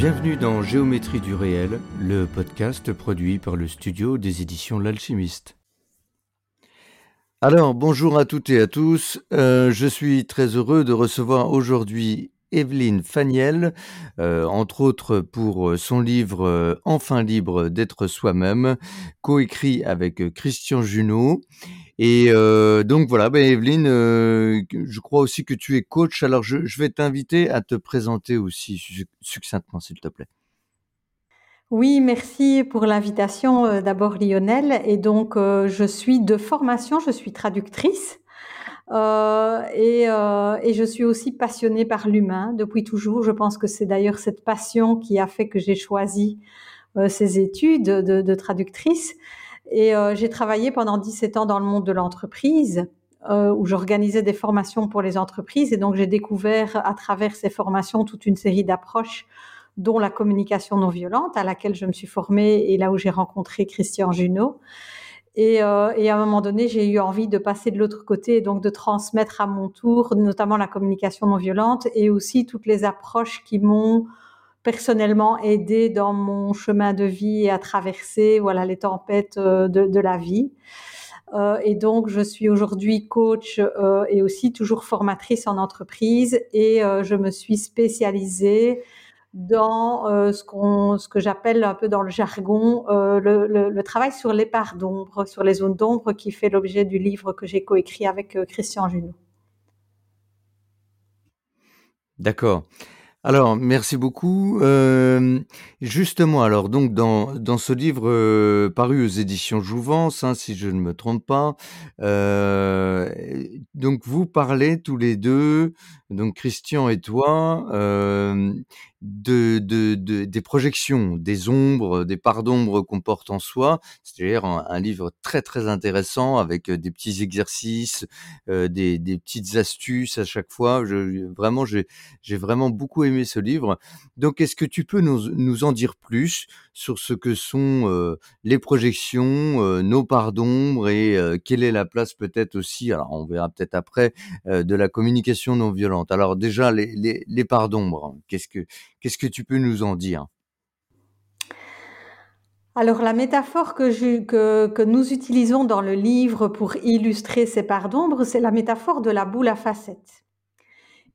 Bienvenue dans Géométrie du réel, le podcast produit par le studio des éditions L'Alchimiste. Alors, bonjour à toutes et à tous. Euh, je suis très heureux de recevoir aujourd'hui Evelyne Faniel, euh, entre autres pour son livre euh, Enfin libre d'être soi-même, coécrit avec Christian Junot. Et euh, donc voilà, ben Evelyne, euh, je crois aussi que tu es coach. Alors je, vais t'inviter à te présenter aussi succinctement, s'il te plaît. Oui, merci pour l'invitation euh, d'abord Lionel. Et donc je suis de formation, je suis traductrice. Et, je suis aussi passionnée par l'humain depuis toujours. Je pense que c'est d'ailleurs cette passion qui a fait que j'ai choisi ces études de, de traductrice. Et euh, j'ai travaillé pendant 17 ans dans le monde de l'entreprise, euh, où j'organisais des formations pour les entreprises. Et donc, j'ai découvert à travers ces formations toute une série d'approches, dont la communication non violente, à laquelle je me suis formée et là où j'ai rencontré Christian Junot. Et, euh, et, à un moment donné, j'ai eu envie de passer de l'autre côté et donc de transmettre à mon tour, notamment la communication non violente et aussi toutes les approches qui m'ont personnellement aidé dans mon chemin de vie à traverser voilà les tempêtes euh, de, la vie. Euh, et donc, je suis aujourd'hui coach euh, et aussi toujours formatrice en entreprise et je me suis spécialisée dans ce, ce que j'appelle un peu dans le jargon le, le, le, travail sur les parts d'ombre, sur les zones d'ombre qui fait l'objet du livre que j'ai coécrit avec Christian Junot. D'accord. Alors, merci beaucoup. Euh, justement, alors donc dans, dans ce livre euh, paru aux éditions Jouvence, hein, si je ne me trompe pas, euh, donc vous parlez tous les deux, donc Christian et toi, euh, de, de, de, des projections, des ombres, des parts d'ombre qu'on porte en soi. C'est-à-dire un, livre très très intéressant avec euh, des petits exercices, euh, des, petites astuces à chaque fois. Vraiment, j'ai vraiment beaucoup aimé ce livre. Donc, est-ce que tu peux nous, en dire plus sur ce que sont les projections, nos parts d'ombre et quelle est la place peut-être aussi, alors on verra peut-être après, de la communication non violente? Alors déjà, les, les, parts d'ombre, qu'est-ce que Qu'est-ce que tu peux nous en dire? Alors la métaphore que, que, que, nous utilisons dans le livre pour illustrer ces parts d'ombre, c'est la métaphore de la boule à facettes.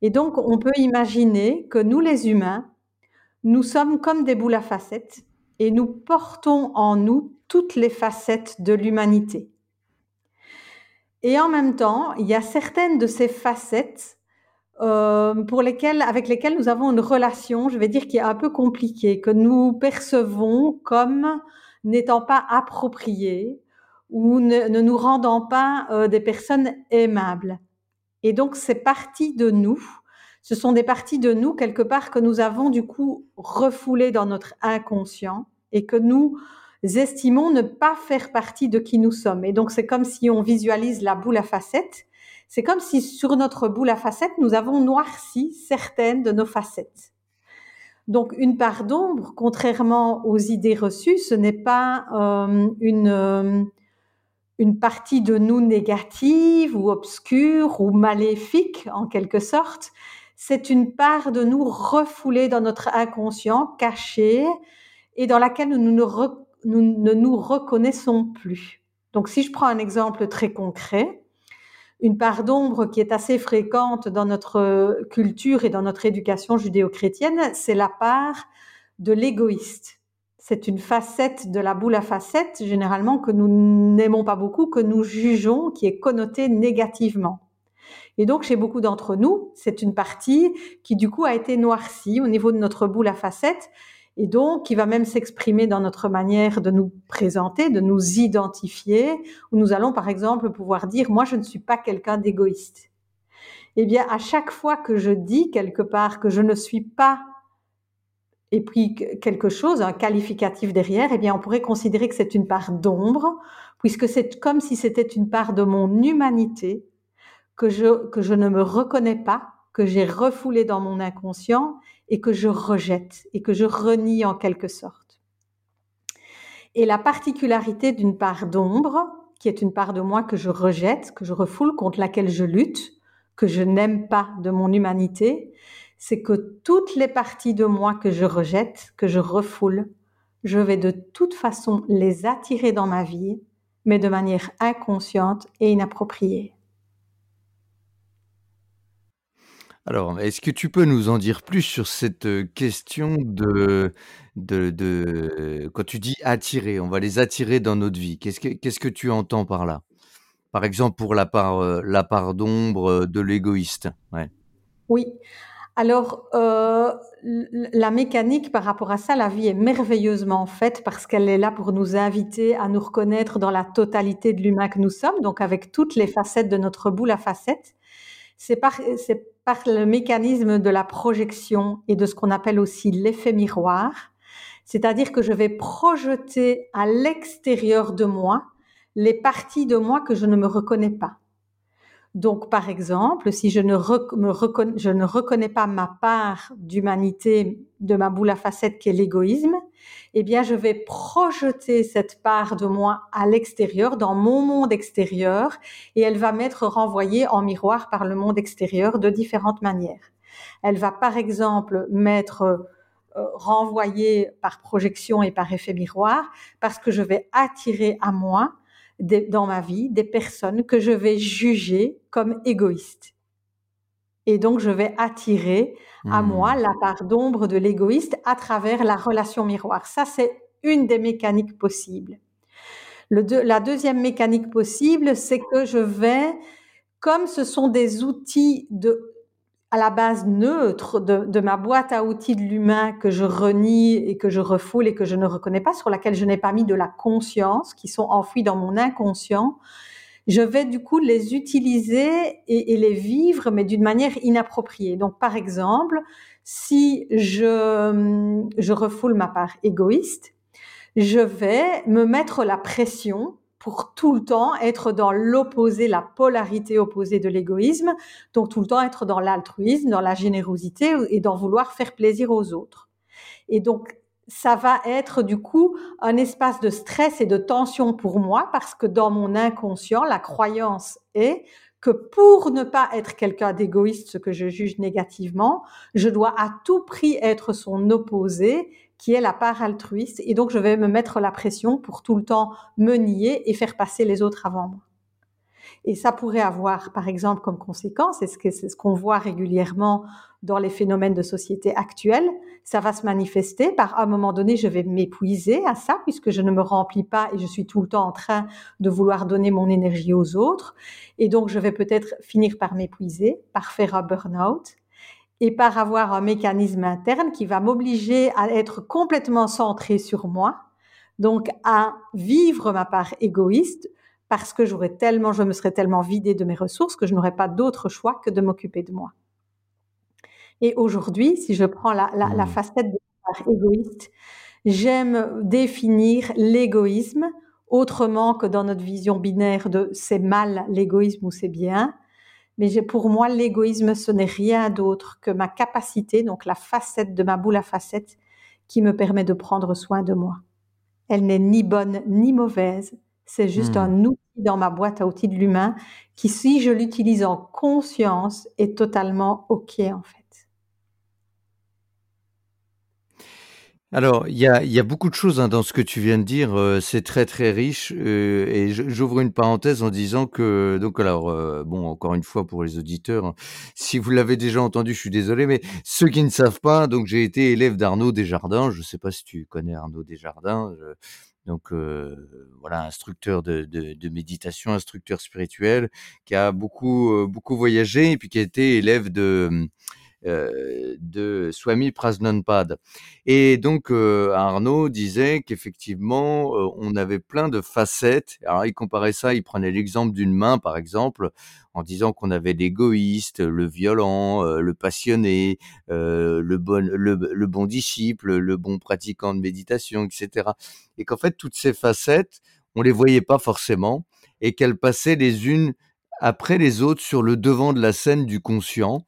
Et donc on peut imaginer que nous les humains, nous sommes comme des boules à facettes et nous portons en nous toutes les facettes de l'humanité. Et en même temps, il y a certaines de ces facettes euh, pour lesquels, avec lesquels nous avons une relation, je vais dire, qui est un peu compliquée, que nous percevons comme n'étant pas appropriées ou ne, ne nous rendant pas euh, des personnes aimables. Et donc, ces parties de nous, ce sont des parties de nous, quelque part, que nous avons du coup refoulées dans notre inconscient et que nous estimons ne pas faire partie de qui nous sommes. Et donc, c'est comme si on visualise la boule à facettes c'est comme si sur notre boule à facettes, nous avons noirci certaines de nos facettes. Donc une part d'ombre, contrairement aux idées reçues, ce n'est pas euh, une, euh, une partie de nous négative ou obscure ou maléfique en quelque sorte. C'est une part de nous refoulée dans notre inconscient, cachée, et dans laquelle nous ne, nous ne nous reconnaissons plus. Donc si je prends un exemple très concret, une part d'ombre qui est assez fréquente dans notre culture et dans notre éducation judéo-chrétienne, c'est la part de l'égoïste. C'est une facette de la boule à facettes, généralement, que nous n'aimons pas beaucoup, que nous jugeons, qui est connotée négativement. Et donc, chez beaucoup d'entre nous, c'est une partie qui, du coup, a été noircie au niveau de notre boule à facettes et donc qui va même s'exprimer dans notre manière de nous présenter, de nous identifier, où nous allons par exemple pouvoir dire moi je ne suis pas quelqu'un d'égoïste. Eh bien, à chaque fois que je dis quelque part que je ne suis pas et puis quelque chose, un qualificatif derrière, eh bien, on pourrait considérer que c'est une part d'ombre, puisque c'est comme si c'était une part de mon humanité que je, que je ne me reconnais pas, que j'ai refoulé dans mon inconscient et que je rejette et que je renie en quelque sorte. Et la particularité d'une part d'ombre, qui est une part de moi que je rejette, que je refoule, contre laquelle je lutte, que je n'aime pas de mon humanité, c'est que toutes les parties de moi que je rejette, que je refoule, je vais de toute façon les attirer dans ma vie, mais de manière inconsciente et inappropriée. Alors, est-ce que tu peux nous en dire plus sur cette question de, de, de quand tu dis attirer, on va les attirer dans notre vie. Qu'est-ce que, qu'est-ce que tu entends par là? Par exemple, pour la part, la part d'ombre de l'égoïste. Oui. Alors, la mécanique par rapport à ça, la vie est merveilleusement faite parce qu'elle est là pour nous inviter à nous reconnaître dans la totalité de l'humain que nous sommes, donc avec toutes les facettes de notre boule à facettes. C'est par, c'est par le mécanisme de la projection et de ce qu'on appelle aussi l'effet miroir. C'est-à-dire que je vais projeter à l'extérieur de moi les parties de moi que je ne me reconnais pas. Donc, par exemple, si je ne, reconnais pas ma part d'humanité, de ma boule à facettes qui est l'égoïsme, eh bien, je vais projeter cette part de moi à l'extérieur, dans mon monde extérieur, et elle va m'être renvoyée en miroir par le monde extérieur de différentes manières. Elle va, par exemple, m'être euh, renvoyée par projection et par effet miroir, parce que je vais attirer à moi dans ma vie des personnes que je vais juger comme égoïstes. Et donc, je vais attirer à mmh. moi la part d'ombre de l'égoïste à travers la relation miroir. Ça, c'est une des mécaniques possibles. Le la deuxième mécanique possible, c'est que je vais, comme ce sont des outils de à la base neutre de, ma boîte à outils de l'humain que je renie et que je refoule et que je ne reconnais pas, sur laquelle je n'ai pas mis de la conscience, qui sont enfouis dans mon inconscient, je vais du coup les utiliser et, les vivre, mais d'une manière inappropriée. Donc, par exemple, si je, je refoule ma part égoïste, je vais me mettre la pression pour tout le temps être dans l'opposé, la polarité opposée de l'égoïsme, donc tout le temps être dans l'altruisme, dans la générosité et dans vouloir faire plaisir aux autres. Et donc, ça va être du coup un espace de stress et de tension pour moi parce que dans mon inconscient, la croyance est que pour ne pas être quelqu'un d'égoïste, ce que je juge négativement, je dois à tout prix être son opposé qui est la part altruiste. Et donc, je vais me mettre la pression pour tout le temps me nier et faire passer les autres avant moi. Et ça pourrait avoir, par exemple, comme conséquence, et c'est ce qu'on voit régulièrement dans les phénomènes de société actuels, ça va se manifester par, un moment donné, je vais m'épuiser à ça, puisque je ne me remplis pas et je suis tout le temps en train de vouloir donner mon énergie aux autres. Et donc, je vais peut-être finir par m'épuiser, par faire un burn-out et par avoir un mécanisme interne qui va m'obliger à être complètement centré sur moi, donc à vivre ma part égoïste parce que j'aurais tellement, je me serais tellement vidé de mes ressources que je n'aurais pas d'autre choix que de m'occuper de moi. Et aujourd'hui, si je prends la, la, la mmh. facette de la part égoïste, j'aime définir l'égoïsme autrement que dans notre vision binaire de c'est mal l'égoïsme ou c'est bien, mais pour moi, l'égoïsme, ce n'est rien d'autre que ma capacité, donc la facette de ma boule à facettes, qui me permet de prendre soin de moi. Elle n'est ni bonne ni mauvaise, c'est juste hmm. un outil dans ma boîte à outils de l'humain qui, si je l'utilise en conscience, est totalement OK en fait. Alors, il y a, beaucoup de choses hein, dans ce que tu viens de dire. euh, c'est très très riche euh, et j'ouvre une parenthèse en disant que donc alors euh, bon encore une fois pour les auditeurs, si vous l'avez déjà entendu, je suis désolé, mais ceux qui ne savent pas, donc j'ai été élève d'Arnaud Desjardins. Je ne sais pas si tu connais Arnaud Desjardins. donc voilà, instructeur de, méditation, instructeur spirituel, qui a beaucoup beaucoup voyagé et puis qui a été élève de de Swami Prasnanpad. Et donc Arnaud disait qu'effectivement on avait plein de facettes. Alors il comparait ça, il prenait l'exemple d'une main par exemple en disant qu'on avait l'égoïste, le violent, le passionné, le bon le bon disciple, le bon pratiquant de méditation, etc. Et qu'en fait toutes ces facettes on les voyait pas forcément et qu'elles passaient les unes après les autres sur le devant de la scène du conscient,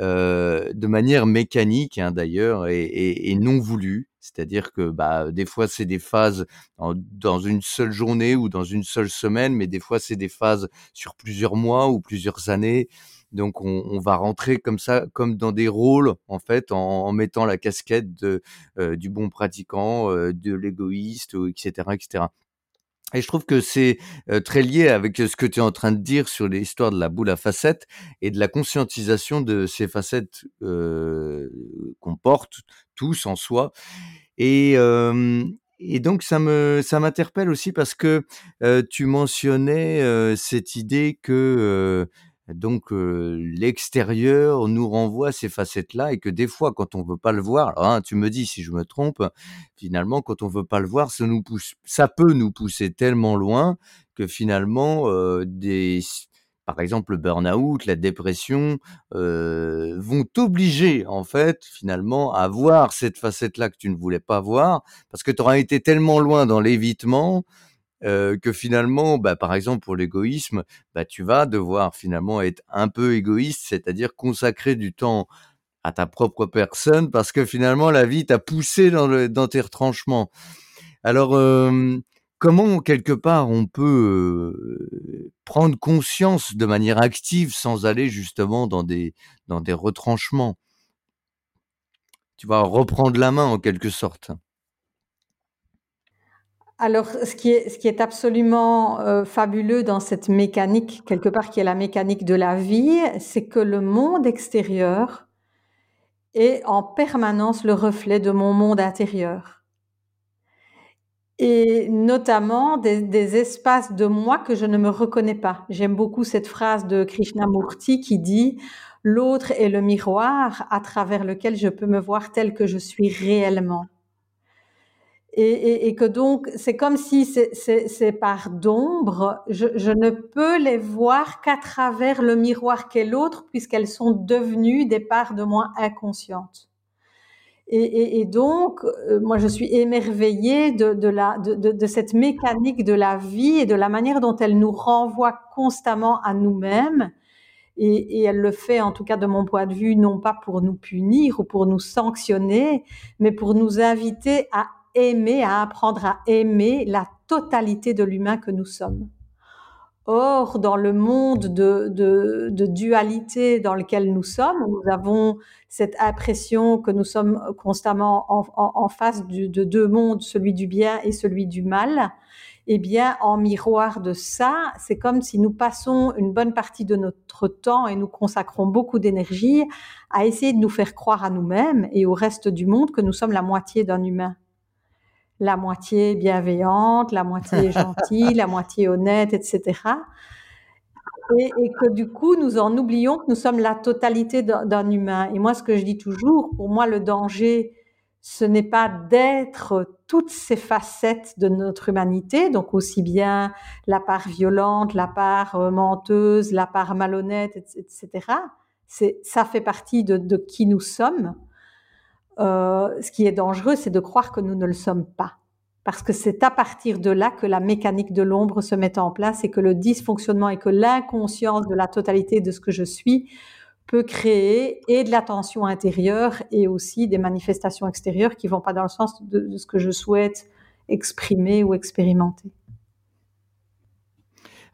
euh, de manière mécanique hein, d'ailleurs et, et, et, non voulue. C'est-à-dire que bah, des fois c'est des phases dans une seule journée ou dans une seule semaine, mais des fois c'est des phases sur plusieurs mois ou plusieurs années. Donc on, on, va rentrer comme ça, comme dans des rôles en fait, en, en mettant la casquette de, euh, du bon pratiquant, euh, de l'égoïste, etc., etc. Et je trouve que c'est très lié avec ce que tu es en train de dire sur l'histoire de la boule à facettes et de la conscientisation de ces facettes qu'on porte tous en soi. Et, donc ça me ça m'interpelle aussi parce que tu mentionnais cette idée que donc l'extérieur nous renvoie ces facettes-là et que des fois, quand on veut pas le voir, hein, tu me dis si je me trompe, finalement, quand on veut pas le voir, ça nous pousse, ça peut nous pousser tellement loin que finalement, euh, des, par exemple, le burn-out, la dépression, euh, vont t'obliger en fait finalement à voir cette facette-là que tu ne voulais pas voir parce que tu auras été tellement loin dans l'évitement euh, que finalement, bah, par exemple pour l'égoïsme, bah, tu vas devoir finalement être un peu égoïste, c'est-à-dire consacrer du temps à ta propre personne, parce que finalement la vie t'a poussé dans, le, dans tes retranchements. Alors, comment quelque part on peut prendre conscience de manière active sans aller justement dans des dans des retranchements? Tu vas reprendre la main en quelque sorte. Alors, ce qui est, absolument euh, fabuleux dans cette mécanique, quelque part qui est la mécanique de la vie, c'est que le monde extérieur est en permanence le reflet de mon monde intérieur. Et notamment des, des espaces de moi que je ne me reconnais pas. J'aime beaucoup cette phrase de Krishnamurti qui dit L'autre est le miroir à travers lequel je peux me voir tel que je suis réellement. Et, que donc, c'est comme si ces parts d'ombre, je, ne peux les voir qu'à travers le miroir qu'est l'autre, puisqu'elles sont devenues des parts de moi inconscientes. Et, donc, euh, moi, je suis émerveillée de, de, la, de, de, cette mécanique de la vie et de la manière dont elle nous renvoie constamment à nous-mêmes. Et, et, elle le fait, en tout cas de mon point de vue, non pas pour nous punir ou pour nous sanctionner, mais pour nous inviter à aimer, à apprendre à aimer la totalité de l'humain que nous sommes. Or, dans le monde de, de, dualité dans lequel nous sommes, nous avons cette impression que nous sommes constamment en, face de deux mondes, celui du bien et celui du mal. Eh bien, en miroir de ça, c'est comme si nous passons une bonne partie de notre temps et nous consacrons beaucoup d'énergie à essayer de nous faire croire à nous-mêmes et au reste du monde que nous sommes la moitié d'un humain la moitié bienveillante, la moitié gentille, la moitié honnête, etc. Et, et, que du coup, nous en oublions que nous sommes la totalité d'un humain. Et moi, ce que je dis toujours, pour moi, le danger, ce n'est pas d'être toutes ces facettes de notre humanité, donc aussi bien la part violente, la part euh, menteuse, la part malhonnête, etc. C'est, ça fait partie de, de qui nous sommes. Euh, ce qui est dangereux, c'est de croire que nous ne le sommes pas. Parce que c'est à partir de là que la mécanique de l'ombre se met en place et que le dysfonctionnement et que l'inconscience de la totalité de ce que je suis peut créer et de la tension intérieure et aussi des manifestations extérieures qui vont pas dans le sens de, de ce que je souhaite exprimer ou expérimenter.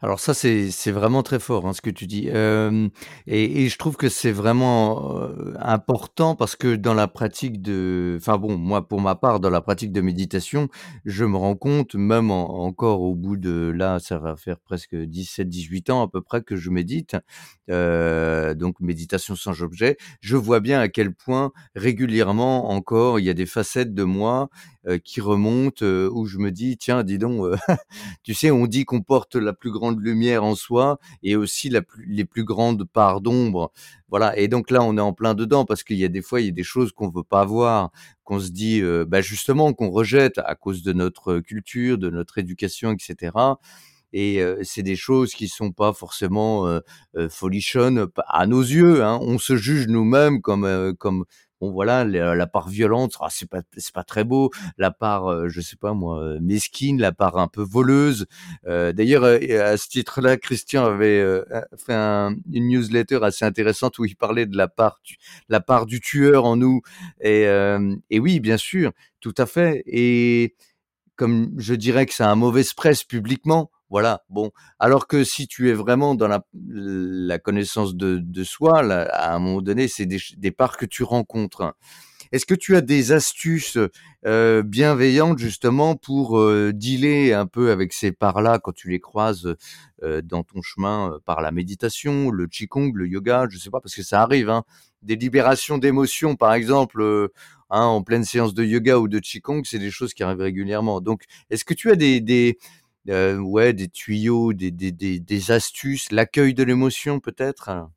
Alors ça, c'est vraiment très fort hein, ce que tu dis. Et, je trouve que c'est vraiment important parce que dans la pratique de... Enfin bon, moi pour ma part, dans la pratique de méditation, je me rends compte, même en, encore au bout de... Là, ça va faire presque 17-18 ans à peu près que je médite. Donc méditation sans objet. Je vois bien à quel point régulièrement encore, il y a des facettes de moi qui remontent, euh, où je me dis: «Tiens, dis donc, tu sais, on dit qu'on porte la plus grande lumière en soi et aussi la plus les plus grandes parts d'ombre». Voilà et donc là, on est en plein dedans parce qu'il y a des fois, il y a des choses qu'on veut pas voir, qu'on se dit, bah, justement qu'on rejette à cause de notre culture, de notre éducation et cetera et c'est des choses qui sont pas forcément, heu, folichonnes à nos yeux, hein. On se juge nous-mêmes comme, comme voilà, la part violente, ah c'est pas c'est pas très beau, la part, heu, je sais pas moi, heu, mesquine, la part un peu voleuse. Heu, d'ailleurs, heu, à ce titre-là, Christian avait, fait un une newsletter assez intéressante où il parlait de la part la part du tueur en nous. Et et oui, bien sûr, tout à fait. Et comme je dirais que a un mauvaise presse publiquement, voilà, bon. Alors que si tu es vraiment dans la connaissance de soi, à un moment donné, c'est des des parts que tu rencontres. Est-ce que tu as des astuces, heu, bienveillantes justement pour, heu, dealer un peu avec ces parts-là quand tu les croises, heu, dans ton chemin, heu, par la méditation, le qigong, le yoga? Je sais pas, parce que ça arrive, hein, des libérations d'émotions par exemple, hein, en pleine séance de yoga ou de qigong, c'est des choses qui arrivent régulièrement. Donc, est-ce que tu as des Heu, ouais, des tuyaux, des des des des astuces, l'accueil de l'émotion peut-être?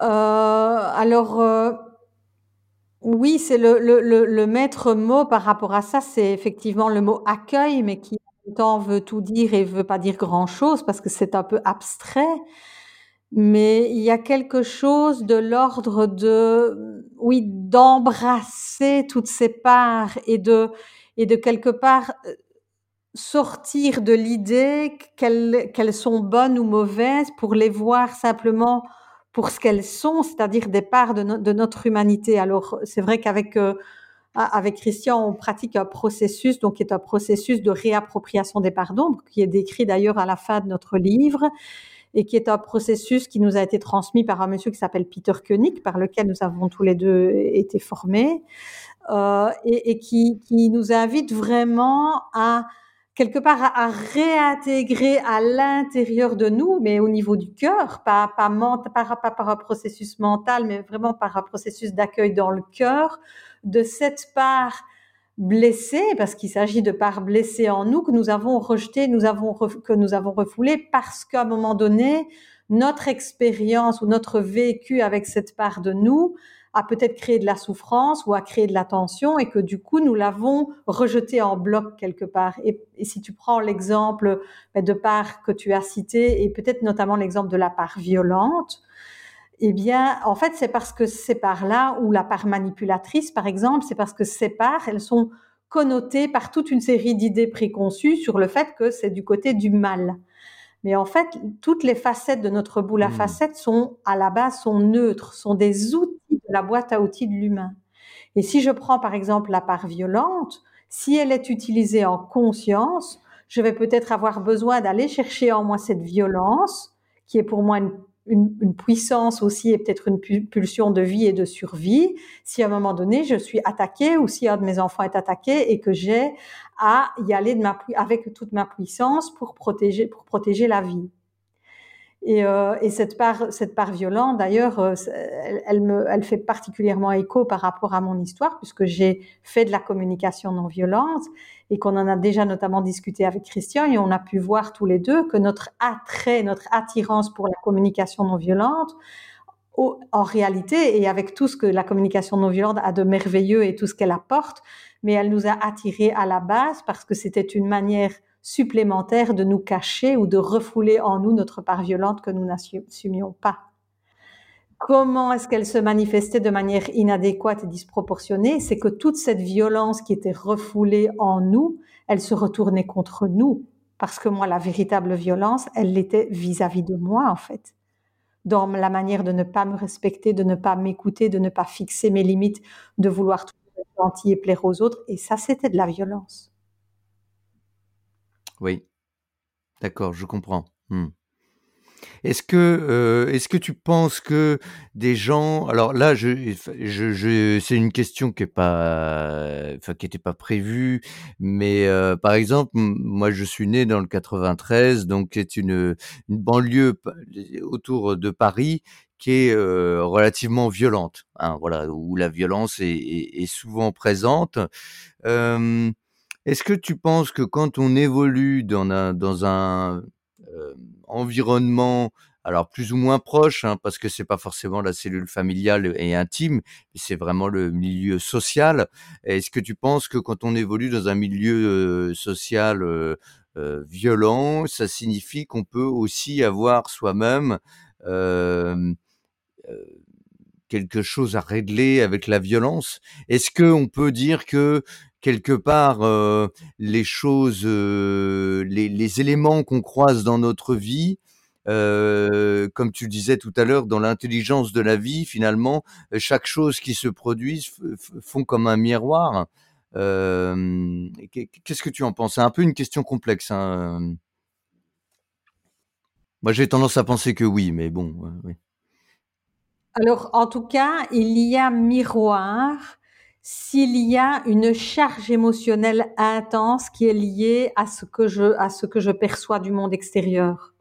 Alors, oui, c'est le le le le maître mot par rapport à ça, c'est effectivement le mot «accueil», mais qui en même temps veut tout dire et veut pas dire grand-chose parce que c'est un peu abstrait. Mais il y a quelque chose de l'ordre de, oui, d'embrasser toutes ces parts et de et de quelque part, sortir de l'idée qu'elles sont bonnes ou mauvaises pour les voir simplement pour ce qu'elles sont, c'est-à-dire des parts de no de notre humanité. Alors, c'est vrai qu'avec, avec Christian, on pratique un processus, donc qui est un processus de réappropriation des parts d'ombre, qui est décrit d'ailleurs à la fin de notre livre et qui est un processus qui nous a été transmis par un monsieur qui s'appelle Peter Koenig, par lequel nous avons tous les deux été formés, heu et qui nous invite vraiment à quelque part à, réintégrer à l'intérieur de nous, mais au niveau du cœur, pas, pas, ment, pas, par un processus mental, mais vraiment par un processus d'accueil dans le cœur, de cette part blessée, parce qu'il s'agit de part blessée en nous, que nous avons rejetée, nous avons que nous avons refoulée, parce qu'à un moment donné, notre expérience ou notre vécu avec cette part de nous a peut-être créé de la souffrance ou a créé de la tension et que du coup nous l'avons rejeté en bloc quelque part. Et, et si tu prends l'exemple ben, de part que tu as cité et peut-être notamment l'exemple de la part violente, eh bien, en fait, c'est parce que ces parts-là, ou la part manipulatrice, par exemple, c'est parce que ces parts, elles sont connotées par toute une série d'idées préconçues sur le fait que c'est du côté du mal. Mais en fait, toutes les facettes de notre boule à mmh. facettes sont, à la base, sont neutres, sont des outils la boîte à outils de l'humain. Et si je prends par exemple la part violente, si elle est utilisée en conscience, je vais peut-être avoir besoin d'aller chercher en moi cette violence, qui est pour moi une puissance aussi et peut-être une pulsion de vie et de survie. Si à un moment donné je suis attaquée ou si un de mes enfants est attaqué et que j'ai à y aller de ma, avec toute ma puissance pour protéger, pour protéger la vie. Et, euh, et, cette part, cette part violente, d'ailleurs, euh, elle, elle, me, elle fait particulièrement écho par rapport à mon histoire, puisque j'ai fait de la communication non violente et qu'on en a déjà notamment discuté avec Christian et on a pu voir tous les deux que notre attrait, notre attirance pour la communication non violente, en réalité, et avec tout ce que la communication non violente a de merveilleux et tout ce qu'elle apporte, mais elle nous a attirés à la base parce que c'était une manière supplémentaire de nous cacher ou de refouler en nous notre part violente que nous n'assumions pas. Comment est-ce qu'elle se manifestait de manière inadéquate et disproportionnée? C'est que toute cette violence qui était refoulée en nous, elle se retournait contre nous. Parce que moi, la véritable violence, elle l'était vis-à-vis de moi, en fait. Dans la manière de ne pas me respecter, de ne pas m'écouter, de ne pas fixer mes limites, de vouloir tout gentil et plaire aux autres. Et ça, c'était de la violence. Oui, d'accord, je comprends. Est-ce que, euh, est-ce que tu penses que des gens, alors là, je, c'est une question qui est pas, n'était pas prévue, mais euh, par exemple, moi, je suis né dans le 93, donc qui est une, banlieue autour de Paris qui est euh, relativement violente, hein, où la violence est, souvent présente. Est-ce que tu penses que quand on évolue dans un, euh, environnement alors plus ou moins proche, hein, parce que c'est pas forcément la cellule familiale et intime, c'est vraiment le milieu social. Est-ce que tu penses que quand on évolue dans un milieu euh, social euh, violent, ça signifie qu'on peut aussi avoir soi-même quelque chose à régler avec la violence? Est-ce que on peut dire que quelque part euh, les choses, euh, les, les éléments qu'on croise dans notre vie, euh, comme tu disais tout à l'heure, dans l'intelligence de la vie, finalement, chaque chose qui se produit font comme un miroir. Qu'est-ce que tu en penses? C'est un peu une question complexe. Hein. Moi, j'ai tendance à penser que oui, mais bon. Alors, en tout cas, il y a miroir s'il y a une charge émotionnelle intense qui est liée à ce que je, à ce que je perçois du monde extérieur.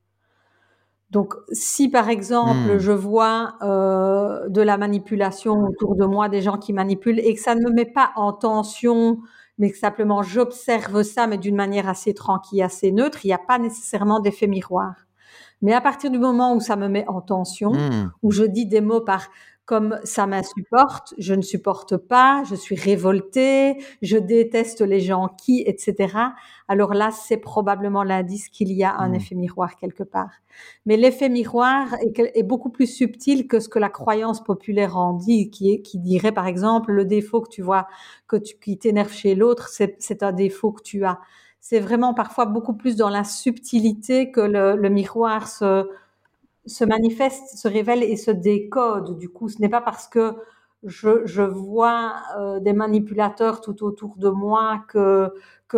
Donc, si par exemple Hmm. je vois euh, de la manipulation autour de moi, des gens qui manipulent, et que ça ne me met pas en tension, mais que simplement j'observe ça, mais d'une manière assez tranquille, assez neutre, il n'y a pas nécessairement d'effet miroir. Mais à partir du moment où ça me met en tension, Hmm. où je dis des mots par comme ça m'insupporte, je ne supporte pas, je suis révoltée, je déteste les gens qui, etc. Alors là, c'est probablement l'indice qu'il y a un Hmm. effet miroir quelque part. Mais l'effet miroir est, est, beaucoup plus subtil que ce que la croyance populaire en dit, qui, est, qui dirait par exemple le défaut que tu vois, que tu, qui t'énerve chez l'autre, c'est un défaut que tu as. C'est vraiment parfois beaucoup plus dans la subtilité que le, le miroir se, se manifeste, se révèle et se décode. Du coup, ce n'est pas parce que je, vois euh, des manipulateurs tout autour de moi que,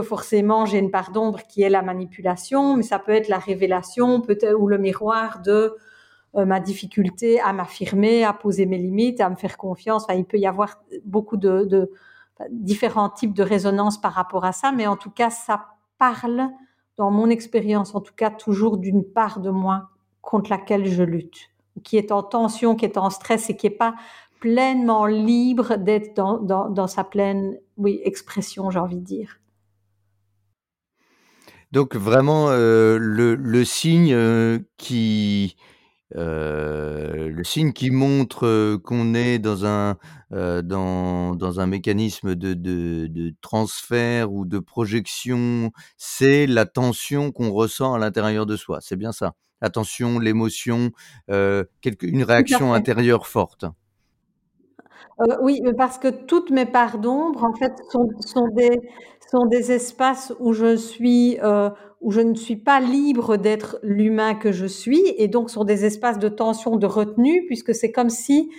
forcément j'ai une part d'ombre qui est la manipulation, mais ça peut être la révélation, peut-être ou le miroir de euh, ma difficulté à m'affirmer, à poser mes limites, à me faire confiance. Enfin, il peut y avoir beaucoup de, différents types de résonance par rapport à ça, mais en tout cas, ça parle, dans mon expérience, en tout cas, toujours d'une part de moi contre laquelle je lutte, qui est en tension, qui est en stress et qui n'est pas pleinement libre d'être dans, sa pleine expression, j'ai envie de dire. Donc vraiment euh, le, signe euh, qui euh, le signe qui montre qu'on est dans un dans, un mécanisme de, transfert ou de projection, c'est la tension qu'on ressent à l'intérieur de soi. C'est bien ça. La tension, l'émotion, une réaction intérieure forte. Euh, oui, parce que toutes mes parts d'ombre, en fait, sont, sont, des, sont des espaces où je suis, euh, où je ne suis pas libre d'être l'humain que je suis, et donc sont des espaces de tension, de retenue, puisque c'est comme si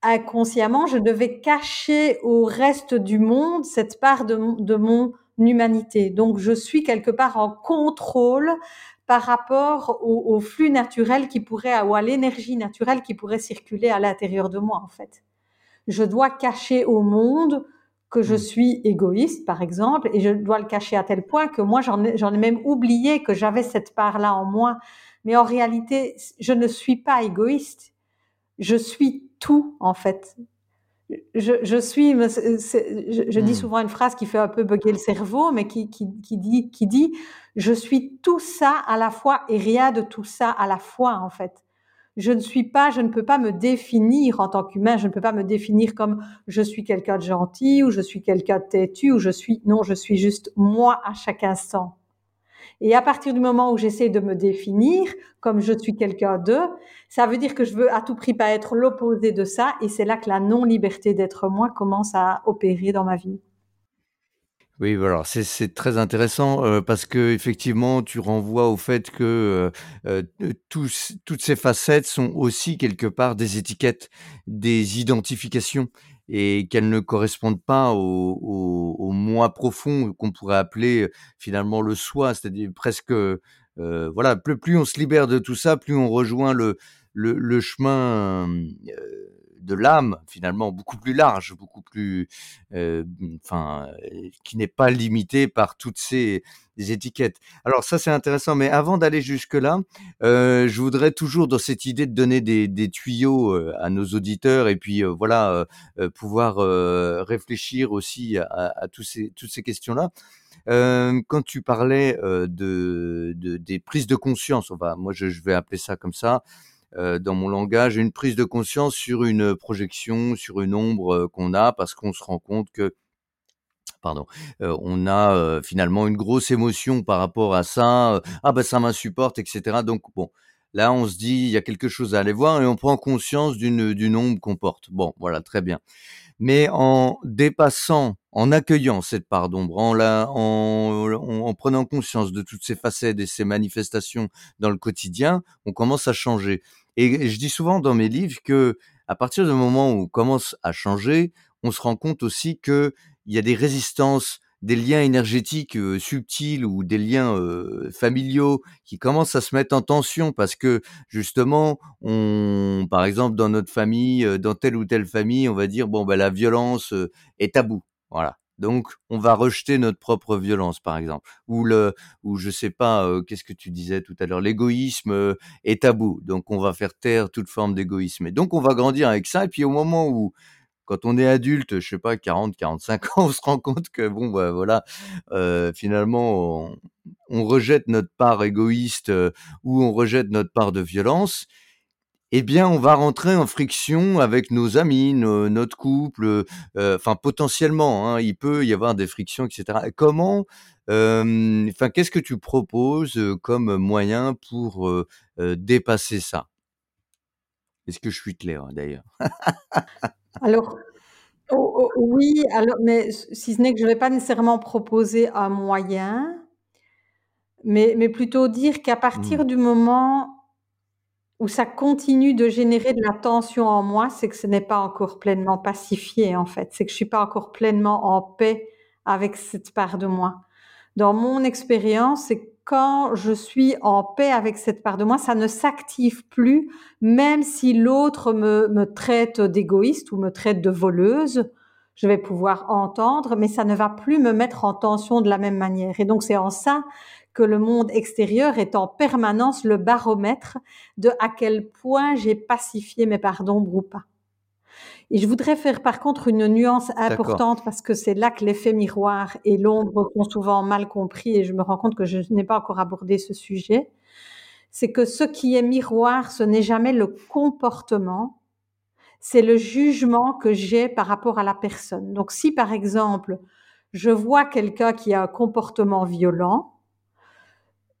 inconsciemment je devais cacher au reste du monde cette part de, de mon humanité. Donc je suis quelque part en contrôle par rapport au, au flux naturel qui pourrait, ou à l'énergie naturelle qui pourrait circuler à l'intérieur de moi, en fait je dois cacher au monde que je suis égoïste, par exemple, et je dois le cacher à tel point que moi, j'en ai, ai, même oublié que j'avais cette part-là en moi. Mais en réalité, je ne suis pas égoïste. Je suis tout, en fait. Je, je suis, je, je, dis souvent une phrase qui fait un peu bugger le cerveau, mais qui, qui, qui, dit, qui dit, je suis tout ça à la fois et rien de tout ça à la fois, en fait. Je ne suis pas, je ne peux pas me définir en tant qu'humain, je ne peux pas me définir comme je suis quelqu'un de gentil ou je suis quelqu'un de têtu ou je suis, non, je suis juste moi à chaque instant. Et à partir du moment où j'essaie de me définir comme je suis quelqu'un de, ça veut dire que je veux à tout prix pas être l'opposé de ça et c'est là que la non-liberté d'être moi commence à opérer dans ma vie. Oui, voilà, c'est très intéressant euh, parce que effectivement, tu renvoies au fait que euh, euh, toutes ces facettes sont aussi quelque part des étiquettes, des identifications et qu'elles ne correspondent pas au, au, moi profond qu'on pourrait appeler finalement le soi, c'est-à-dire presque voilà, plus, plus on se libère de tout ça, plus on rejoint le, le chemin de l'âme finalement beaucoup plus large, beaucoup plus, euh, qui n'est pas limité par toutes ces étiquettes. Alors ça c'est intéressant, mais avant d'aller jusque là, euh, je voudrais toujours dans cette idée de donner des, tuyaux euh, à nos auditeurs et puis voilà pouvoir réfléchir aussi à, ces, toutes ces questions là. quand tu parlais de, de, des prises de conscience, on va, moi je, vais appeler ça comme ça, dans mon langage, une prise de conscience sur une projection, sur une ombre euh, qu'on a, parce qu'on se rend compte que pardon, euh, on a finalement une grosse émotion par rapport à ça. ah ben ça m'insupporte, etc. Donc bon, là on se dit il y a quelque chose à aller voir et on prend conscience d'une ombre qu'on porte. Bon, voilà, très bien. Mais en dépassant, en accueillant cette part d'ombre, en, en, en prenant conscience de toutes ces facettes et ces manifestations dans le quotidien, on commence à changer. Et je dis souvent dans mes livres que à partir du moment où on commence à changer, on se rend compte aussi que il y a des résistances, des liens énergétiques subtils ou des liens familiaux qui commencent à se mettre en tension parce que justement, on, par exemple, dans notre famille, dans telle ou telle famille, on va dire bon, ben la violence est tabou, voilà. Donc, on va rejeter notre propre violence, par exemple, ou le, ou je sais pas, qu'est-ce que tu disais tout à l'heure, l'égoïsme est tabou. Donc, on va faire taire toute forme d'égoïsme. Et donc, on va grandir avec ça. Et puis, au moment où, quand on est adulte, je sais pas, 40, 45 ans, on se rend compte que bon, bah, voilà, finalement, on, rejette notre part égoïste ou on rejette notre part de violence eh bien, on va rentrer en friction avec nos amis, notre couple, enfin potentiellement, hein, il peut y avoir des frictions, etc. Comment, enfin, qu'est-ce que tu proposes comme moyen pour dépasser ça? Est-ce que je suis clair d'ailleurs? Alors, oh, oh, oui, alors, mais si ce n'est que je ne vais pas nécessairement proposer un moyen, mais, mais plutôt dire qu'à partir mmh. du moment où ça continue de générer de la tension en moi, c'est que ce n'est pas encore pleinement pacifié, en fait. C'est que je suis pas encore pleinement en paix avec cette part de moi. Dans mon expérience, c'est quand je suis en paix avec cette part de moi, ça ne s'active plus, même si l'autre me, me traite d'égoïste ou me traite de voleuse, je vais pouvoir entendre, mais ça ne va plus me mettre en tension de la même manière. Et donc c'est en ça que le monde extérieur est en permanence le baromètre de à quel point j'ai pacifié mes parts d'ombre ou pas. Et je voudrais faire par contre une nuance importante parce que c'est là que l'effet miroir et l'ombre sont souvent mal compris et je me rends compte que je n'ai pas encore abordé ce sujet. C'est que ce qui est miroir, ce n'est jamais le comportement, c'est le jugement que j'ai par rapport à la personne. Donc si par exemple, je vois quelqu'un qui a un comportement violent,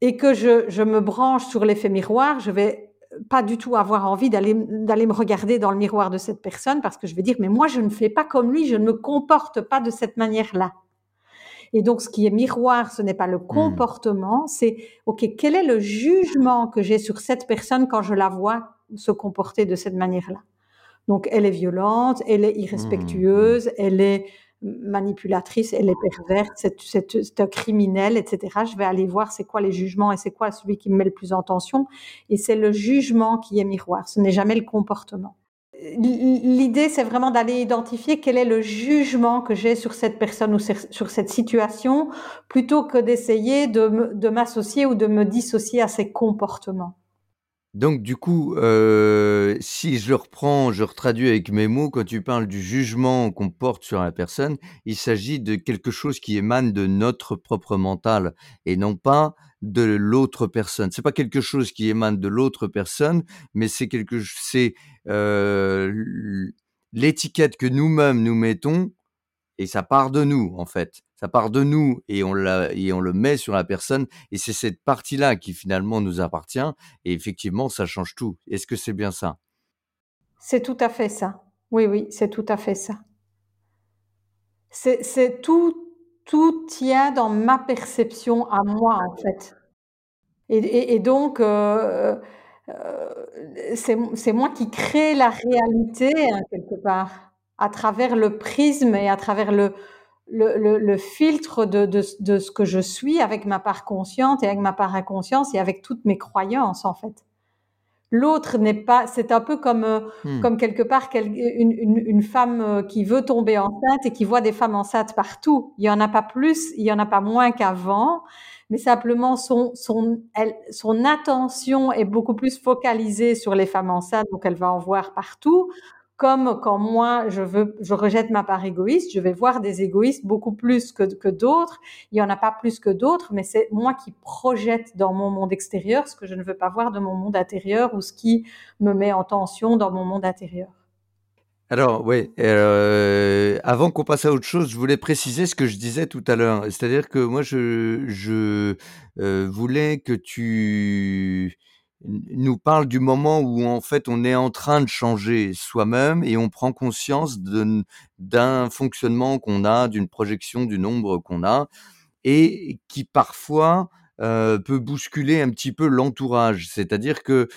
et que je, je me branche sur l'effet miroir, je vais pas du tout avoir envie d'aller d'aller me regarder dans le miroir de cette personne parce que je vais dire mais moi je ne fais pas comme lui, je ne me comporte pas de cette manière-là. Et donc ce qui est miroir, ce n'est pas le mmh. comportement, c'est OK, quel est le jugement que j'ai sur cette personne quand je la vois se comporter de cette manière-là? Donc elle est violente, elle est mmh. irrespectueuse, elle est manipulatrice, elle est perverse, c'est un criminel, etc. Je vais aller voir c'est quoi les jugements et c'est quoi celui qui me met le plus en tension. Et c'est le jugement qui est miroir, ce n'est jamais le comportement. L'idée, c'est vraiment d'aller identifier quel est le jugement que j'ai sur cette personne ou sur cette situation, plutôt que d'essayer de m'associer ou de me dissocier à ses comportements. Donc du coup, euh, si je reprends, je retraduis avec mes mots, quand tu parles du jugement qu'on porte sur la personne, il s'agit de quelque chose qui émane de notre propre mental et non pas de l'autre personne. C'est pas quelque chose qui émane de l'autre personne, mais c'est quelque c'est euh, l'étiquette que nous-mêmes nous mettons et ça part de nous en fait. Ça part de nous et on la, et on le met sur la personne et c'est cette partie-là qui finalement nous appartient et effectivement ça change tout. Est-ce que c'est bien ça? C'est tout à fait ça. Oui oui, c'est tout à fait ça. C'est tout tout tient dans ma perception à moi en fait. Et, et, donc euh, euh, c'est moi qui crée la réalité hein, quelque part à travers le prisme et à travers le, le, le, filtre de, de, de, ce que je suis avec ma part consciente et avec ma part inconsciente et avec toutes mes croyances en fait. L'autre n'est pas c'est un peu comme, heu, Mmh. comme quelque part une une une femme, heu, qui veut tomber enceinte et qui voit des femmes enceintes partout. Il y en a pas plus, il y en a pas moins qu'avant, mais simplement son son elle son attention est beaucoup plus focalisée sur les femmes enceintes, donc elle va en voir partout. Comme quand moi je veux je rejette ma part égoïste, je vais voir des égoïstes beaucoup plus que que d'autres. Il y en a pas plus que d'autres, mais c'est moi qui projette dans mon monde extérieur ce que je ne veux pas voir de mon monde intérieur ou ce qui me met en tension dans mon monde intérieur. Alors ouais, heu, avant qu'on passe à autre chose, je voulais préciser ce que je disais tout à l'heure. C'est-à-dire que moi je je, heu, voulais que tu nous parles du moment où en fait on est en train de changer soi-même et on prend conscience d'un fonctionnement qu'on a, d'une projection du nombre qu'on a et qui parfois, heu, peut bousculer un petit peu l'entourage. C'est-à-dire que,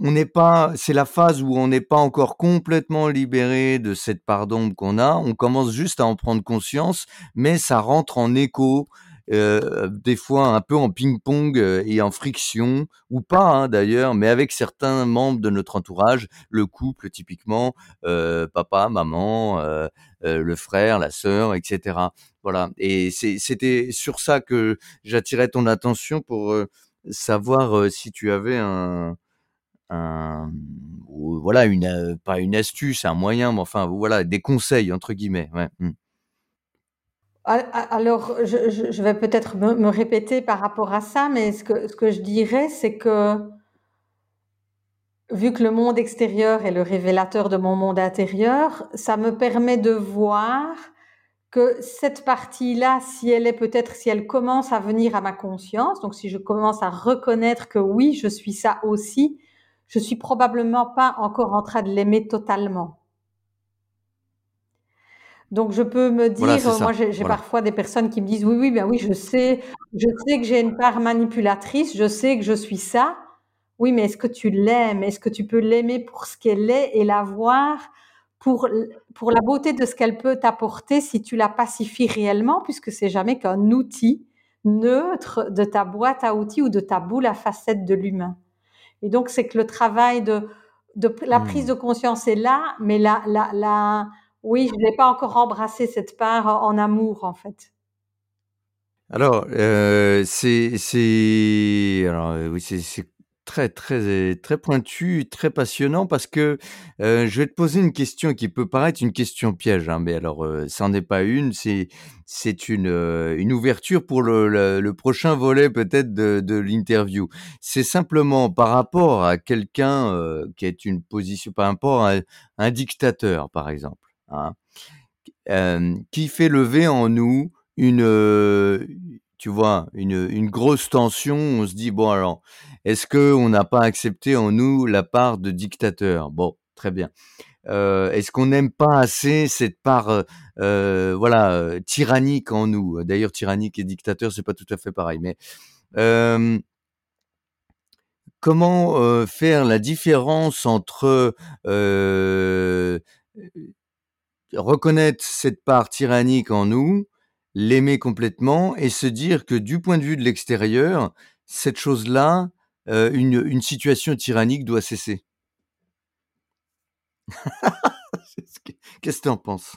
on n'est pas c'est la phase où on n'est pas encore complètement libéré de cette part d'ombre qu'on a. On commence juste à en prendre conscience, mais ça rentre en écho, heu, des fois un peu en ping-pong, heu et en friction ou pas, hein, d'ailleurs, mais avec certains membres de notre entourage, le couple typiquement, heu, papa, maman, le frère, la sœur et cetera. Voilà et c'était sur ça que j'attirais ton attention pour, savoir, si tu avais un voilà pas une astuce, un moyen, mais enfin voilà, «des conseils» entre guillemets, ouais. Alors je vais peut-être me me répéter par rapport à ça, mais ce que ce que je dirais, c'est que vu que le monde extérieur est le révélateur de mon monde intérieur, ça me permet de voir que cette partie-là, si elle est peut-être si elle commence à venir à ma conscience, donc si je commence à reconnaître que oui, je suis ça aussi, je suis probablement pas encore en train de l'aimer totalement. Donc je peux me dire, heu, moi j'ai voilà. parfois des personnes qui me disent: «Oui, oui, ben oui, je sais je sais que j'ai une part manipulatrice, je sais que je suis ça». Oui, mais est-ce que tu l'aimes? Est-ce que tu peux l'aimer pour ce qu'elle est et la voir pour pour la beauté de ce qu'elle peut t'apporter si tu la pacifies réellement, puisque c'est jamais qu'un outil neutre de ta boîte à outils ou de ta boule à facettes de l'humain. Et donc c'est que le travail de de la prise Mmh. de conscience est là, mais la la la oui, je n'ai pas encore embrassé cette part en amour, en fait. Alors, heu, c'est c'est très, très, très pointu, très passionnant parce que, heu, je vais te poser une question qui peut paraître une question piège, hein, mais alors, ça en est pas une, c'est c'est une, une ouverture pour le prochain volet peut-être de l'interview. C'est simplement par rapport à quelqu'un, qui est une position par rapport à un dictateur, par exemple, hein. Qui fait lever en nous une, tu vois, une, grosse tension. On se dit: «Bon alors, est-ce qu'on n'a pas accepté en nous la part de dictateur?» bon, très bien. Est-ce qu'on n'aime pas assez cette part, voilà, tyrannique en nous? D'ailleurs tyrannique et dictateur, c'est pas tout à fait pareil, mais comment, faire la différence entre, reconnaître cette part tyrannique en nous, l'aimer complètement et se dire que du point de vue de l'extérieur, cette chose-là, heu, une situation tyrannique doit cesser? Qu'est-ce que tu en penses?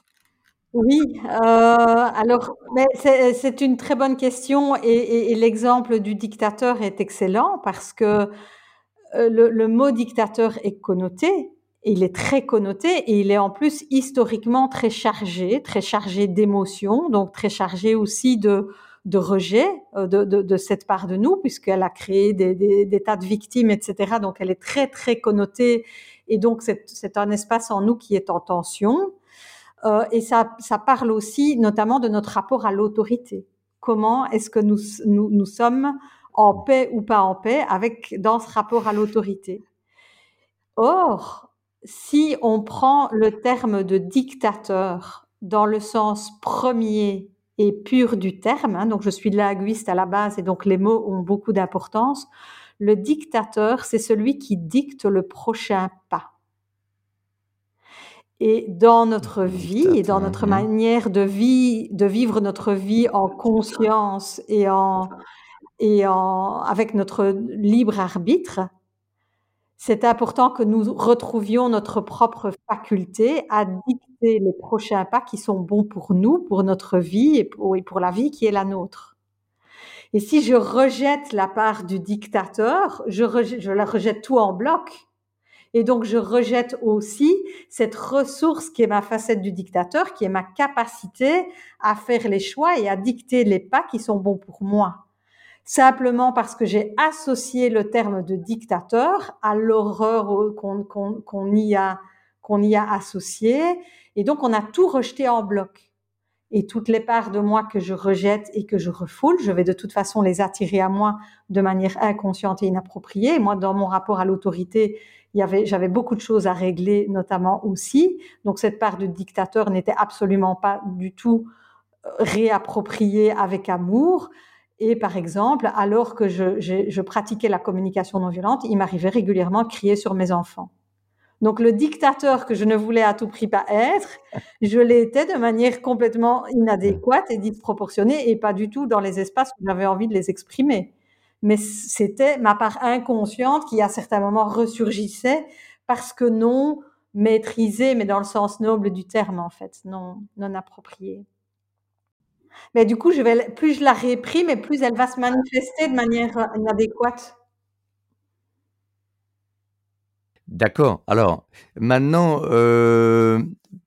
Oui, heu, alors, c'est une très bonne question et l'exemple du dictateur est excellent parce que, le le mot dictateur est connoté, il est très connoté et il est en plus historiquement très chargé, très chargé d'émotions, donc très chargé aussi de de rejet, heu, de de de cette part de nous puisqu'elle a créé des des des tas de victimes et cetera, donc elle est très, très connotée et donc c'est un espace en nous qui est en tension. Heu et ça ça parle aussi notamment de notre rapport à l'autorité. Comment est-ce que nous nous nous sommes en paix ou pas en paix avec dans ce rapport à l'autorité? Or, si on prend le terme de dictateur dans le sens premier et pur du terme, hein, donc je suis linguiste à la base et donc les mots ont beaucoup d'importance. Le dictateur, c'est celui qui dicte le prochain pas. Et dans notre vie et dans notre mmh manière de vie de vivre notre vie en conscience et en et en, avec notre libre arbitre, c'est important que nous retrouvions notre propre faculté à dicter les prochains pas qui sont bons pour nous, pour notre vie et pour, la vie qui est la nôtre. Et si je rejette la part du dictateur, je, je la rejette tout en bloc. Et donc, je rejette aussi cette ressource qui est ma facette du dictateur, qui est ma capacité à faire les choix et à dicter les pas qui sont bons pour moi. Simplement parce que j'ai associé le terme de dictateur à l'horreur qu'on y a qu'on y a associé. Et donc, on a tout rejeté en bloc et toutes les parts de moi que je rejette et que je refoule, je vais de toute façon les attirer à moi de manière inconsciente et inappropriée. moi, dans mon rapport à l'autorité, j'avais beaucoup de choses à régler, notamment aussi. Donc, cette part de dictateur n'était absolument pas du tout euh, réappropriée avec amour. Et par exemple, alors que je, pratiquais la communication non violente, il m'arrivait régulièrement de crier sur mes enfants. Donc le dictateur que je ne voulais à tout prix pas être, je l'étais de manière complètement inadéquate et disproportionnée et pas du tout dans les espaces où j'avais envie de les exprimer. Mais c'était ma part inconsciente qui à certains moments ressurgissait parce que non maîtrisée, mais dans le sens noble du terme en fait, non, non appropriée. Mais du coup, je vais, plus je la réprime et plus elle va se manifester de manière inadéquate. D'accord. Alors, maintenant, euh,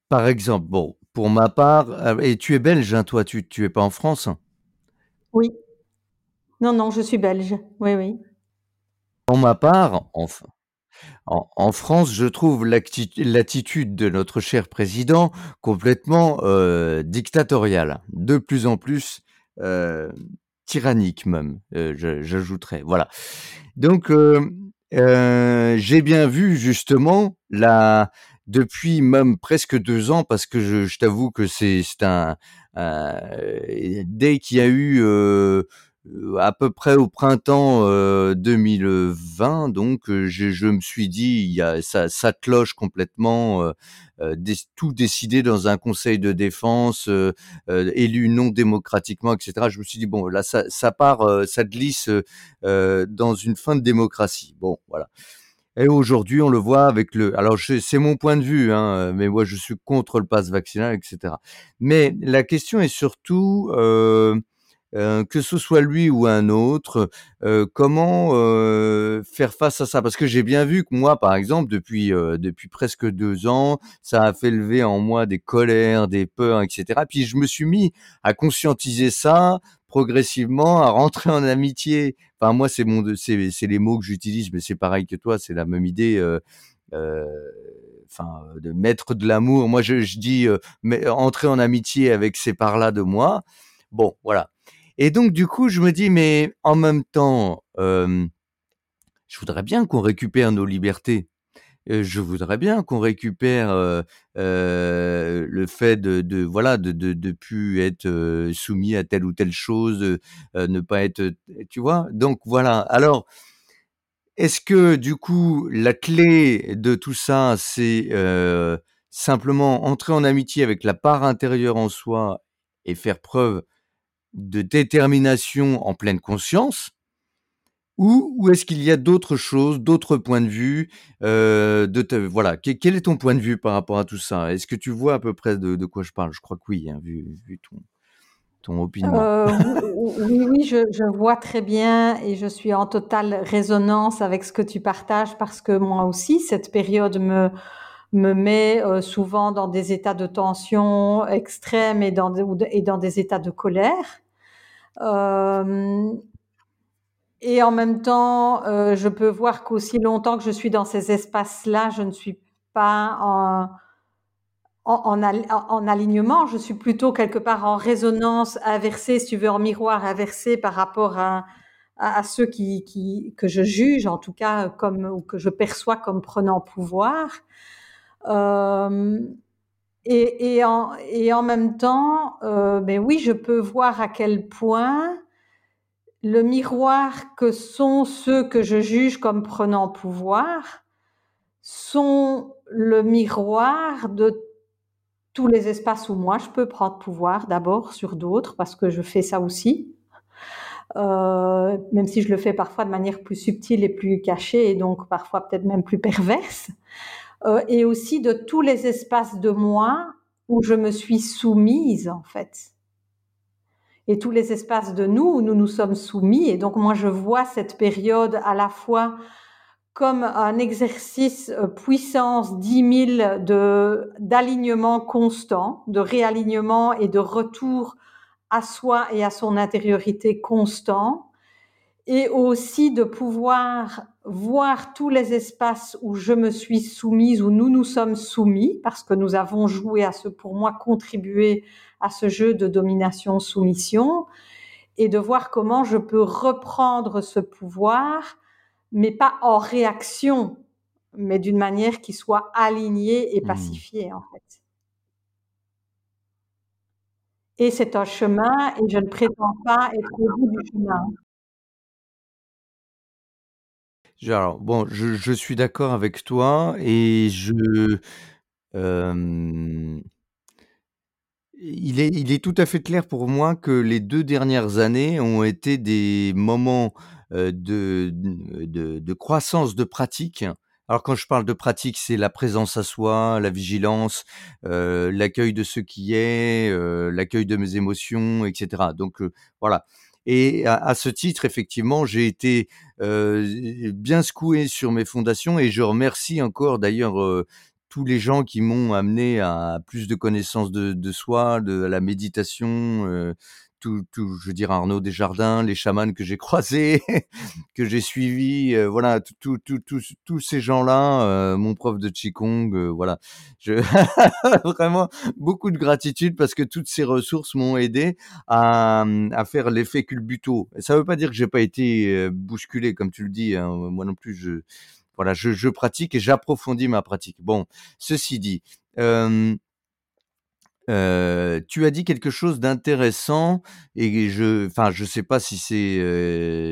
par exemple, bon, pour ma part, euh, et tu es belge, hein, toi, tu, tu es pas en France? Oui. Non, non, je suis belge. Oui, oui. Pour ma part, en, France, je trouve l'attitude de notre cher président complètement euh, dictatoriale, de plus en plus tyrannique même, j'ajouterais. Voilà. Donc, euh, j'ai bien vu justement la depuis même presque deux ans parce que je, t'avoue que c'est un, dès qu'il y a eu euh, à peu près au printemps 2020 donc je, je, me suis dit il y a ça, ça cloche complètement euh, tout décidé dans un conseil de défense euh, euh, élu non démocratiquement, etc. Je me suis dit bon, là ça, ça part, ça glisse dans une fin de démocratie. Bon, voilà. Et aujourd'hui, on le voit avec le. Alors, c'est mon point de vue, hein, mais moi, je suis contre le pass vaccinal, etc. Mais la question est surtout euh, euh, que ce soit lui ou un autre, euh, comment euh, faire face à ça? Parce que j'ai bien vu que moi, par exemple, depuis depuis presque deux ans, ça a fait lever en moi des colères, des peurs, etc. Puis je me suis mis à conscientiser ça progressivement, à rentrer en amitié. Enfin, moi, c'est mon, c'est c'est les mots que j'utilise, mais c'est pareil que toi, c'est la même idée. Enfin, de mettre de l'amour. Moi, je, je dis mais, entrer en amitié avec ces parts-là de moi. Bon, voilà. Et donc, du coup, je me dis, mais en même temps, je voudrais bien qu'on récupère nos libertés. je voudrais bien qu'on récupère le fait de, de voilà de, de, de plus être soumis à telle ou telle chose, ne pas être, tu vois? Donc voilà. Alors, est-ce que du coup la clé de tout ça, c'est simplement entrer en amitié avec la part intérieure en soi et faire preuve de détermination en pleine conscience ou, est-ce qu'il y a d'autres choses, d'autres points de vue euh, de voilà quel est ton point de vue par rapport à tout ça? Est-ce que tu vois à peu près de, quoi je parle? Je crois que oui, hein, vu, ton, opinion. Euh, oui, oui, je, vois très bien et je suis en totale résonance avec ce que tu partages parce que moi aussi cette période me me met euh, souvent dans des états de tension extrême et dans des états de colère. Euh, et en même temps, euh, je peux voir qu'aussi longtemps que je suis dans ces espaces-là, je ne suis pas en, en, en, alignement, je suis plutôt quelque part en résonance inversée, si tu veux, en miroir inversé par rapport à, à, ceux qui, qui, que je juge, en tout cas, comme, ou que je perçois comme prenant pouvoir. Euh, et, en, même temps, euh, ben oui, je peux voir à quel point le miroir que sont ceux que je juge comme prenant pouvoir sont le miroir de tous les espaces où moi je peux prendre pouvoir d'abord sur d'autres parce que je fais ça aussi. euh, même si je le fais parfois de manière plus subtile et plus cachée, et donc parfois peut-être même plus perverse, euh, et aussi de tous les espaces de moi où je me suis soumise en fait. Et tous les espaces de nous où nous nous sommes soumis. Et donc moi je vois cette période à la fois comme un exercice euh, puissance 10 000 de, d'alignement constant, de réalignement et de retour à soi et à son intériorité constant, et aussi de pouvoir voir tous les espaces où je me suis soumise, où nous nous sommes soumis, parce que nous avons joué à ce, pour moi, contribué à ce jeu de domination-soumission, et de voir comment je peux reprendre ce pouvoir mais pas en réaction, mais d'une manière qui soit alignée et mmh. pacifiée, en fait. Et c'est un chemin, et je ne prétends pas être au bout du chemin. Je, suis d'accord avec toi et je. il, est, tout à fait clair pour moi que les deux dernières années ont été des moments de, de, croissance de pratique. Alors quand je parle de pratique, c'est la présence à soi, la vigilance, l'accueil de ce qui est, l'accueil de mes émotions, etc. Donc voilà. Et à, ce titre, effectivement, j'ai été bien secoué sur mes fondations et je remercie encore d'ailleurs tous les gens qui m'ont amené à plus de connaissances de, de soi, de la méditation, tout, tout, je veux dire Arnaud Desjardins, les chamans que j'ai croisés, que j'ai suivis, euh, voilà, tous ces gens-là, euh, mon prof de qigong, euh, voilà, je vraiment beaucoup de gratitude parce que toutes ces ressources m'ont aidé à, à faire l'effet culbuto. Ça veut pas dire que j'ai pas été bousculé comme tu le dis, hein, moi non plus, je voilà, je, je pratique et j'approfondis ma pratique. Bon, ceci dit. Euh, tu as dit quelque chose d'intéressant et je enfin, je sais pas si c'est,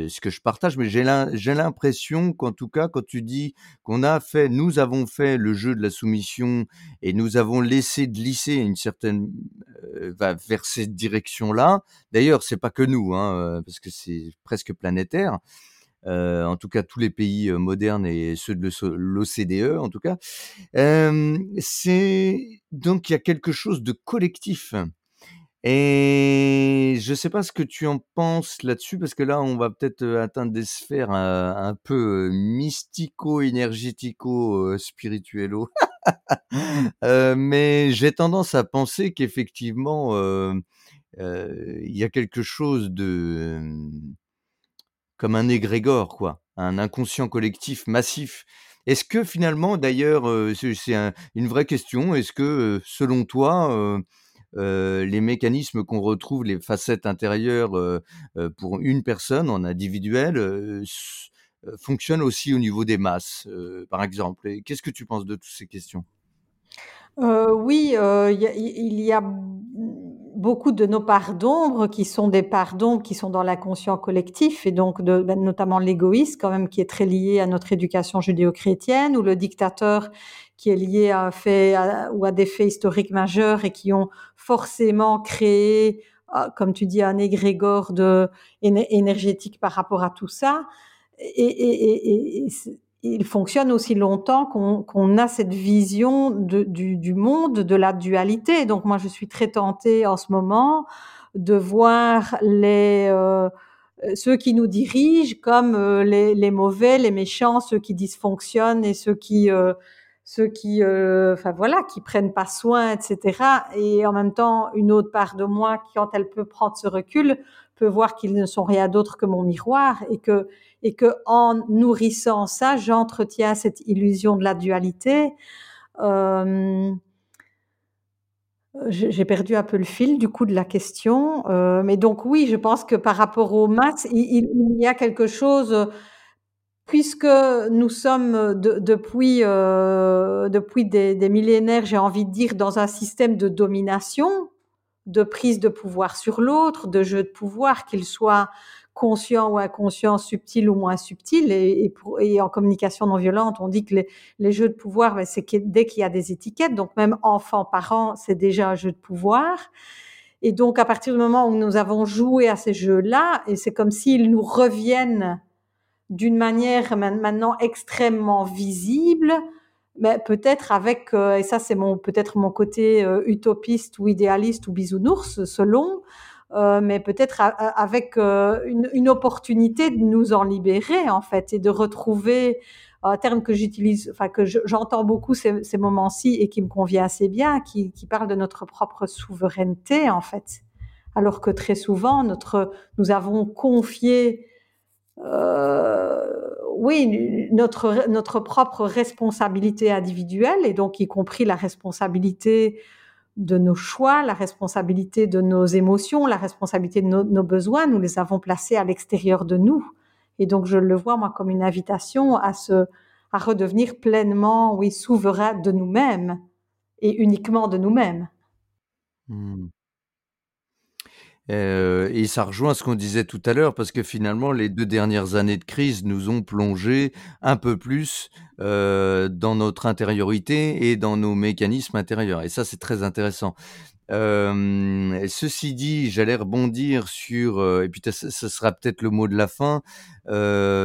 ce que je partage, mais j'ai l'impression qu'en tout cas, quand tu dis qu'on a fait nous avons fait le jeu de la soumission et nous avons laissé glisser une certaine, vers cette direction-là. D'ailleurs, c'est pas que nous, hein, parce que c'est presque planétaire. Euh, en tout cas tous les pays euh, modernes et ceux de l'OCDE en tout cas. c'est donc il y a quelque chose de collectif. Et je ne sais pas ce que tu en penses là-dessus, parce que là, on va peut-être atteindre des sphères un, peu mystico-énergético-spirituello. mais j'ai tendance à penser qu'effectivement, il y a quelque chose de comme un égrégore, quoi, un inconscient collectif massif. Est-ce que finalement, d'ailleurs, c'est une vraie question, est-ce que selon toi, les mécanismes qu'on retrouve, les facettes intérieures pour une personne en individuel, fonctionnent aussi au niveau des masses, par exemple? Qu'est-ce que tu penses de toutes ces questions? Oui, il y a beaucoup de nos parts d'ombre qui sont des parts d'ombre qui sont dans l'inconscient collectif et donc de, ben, notamment l'égoïsme quand même qui est très lié à notre éducation judéo-chrétienne ou le dictateur qui est lié à un fait ou à des faits historiques majeurs et qui ont forcément créé ah, comme tu dis un égrégore énergétique par rapport à tout ça. Et, et, et, et il fonctionne aussi longtemps qu'on a cette vision du, du, monde, de la dualité. Donc moi, je suis très tentée en ce moment de voir les euh, ceux qui nous dirigent comme euh, les, les, mauvais, les méchants, ceux qui dysfonctionnent et ceux qui euh, ceux qui, euh, enfin voilà, qui prennent pas soin, etc. Et en même temps, une autre part de moi, quand elle peut prendre ce recul, peut voir qu'ils ne sont rien d'autre que mon miroir et que et que en nourrissant ça, j'entretiens cette illusion de la dualité. Euh, j'ai perdu un peu le fil du coup de la question, euh, mais donc oui, je pense que par rapport aux maths, il, y a quelque chose, puisque nous sommes depuis euh, depuis des millénaires, j'ai envie de dire, dans un système de domination, de prise de pouvoir sur l'autre, de jeu de pouvoir, qu'il soit conscient ou inconscient, subtil ou moins subtil. Et, et, en communication non violente, on dit que les, jeux de pouvoir, ben, c'est dès qu'il y a des étiquettes, donc même enfant-parent, c'est déjà un jeu de pouvoir. Et donc, à partir du moment où nous avons joué à ces jeux-là, et c'est comme s'ils nous reviennent d'une manière maintenant extrêmement visible, mais peut-être avec, euh, et ça c'est mon peut-être mon côté euh, utopiste ou idéaliste ou bisounours, selon, euh, mais peut-être avec une, une, opportunité de nous en libérer en fait et de retrouver un terme que j'utilise, enfin que j'entends beaucoup ces, ces moments-ci et qui me convient assez bien, qui, qui parle de notre propre souveraineté en fait, alors que très souvent notre nous avons confié euh, oui, notre, notre propre responsabilité individuelle, et donc y compris la responsabilité de nos choix, la responsabilité de nos émotions, la responsabilité de nos, besoins, nous les avons placés à l'extérieur de nous. Et donc je le vois moi comme une invitation à se, à redevenir pleinement, oui, souverain de nous-mêmes et uniquement de nous-mêmes. Mmh. Euh, et ça rejoint ce qu'on disait tout à l'heure, parce que finalement, les deux dernières années de crise nous ont plongé un peu plus euh, dans notre intériorité et dans nos mécanismes intérieurs. Et ça, c'est très intéressant. Euh, ceci dit, j'allais rebondir sur, et puis ce sera peut-être le mot de la fin,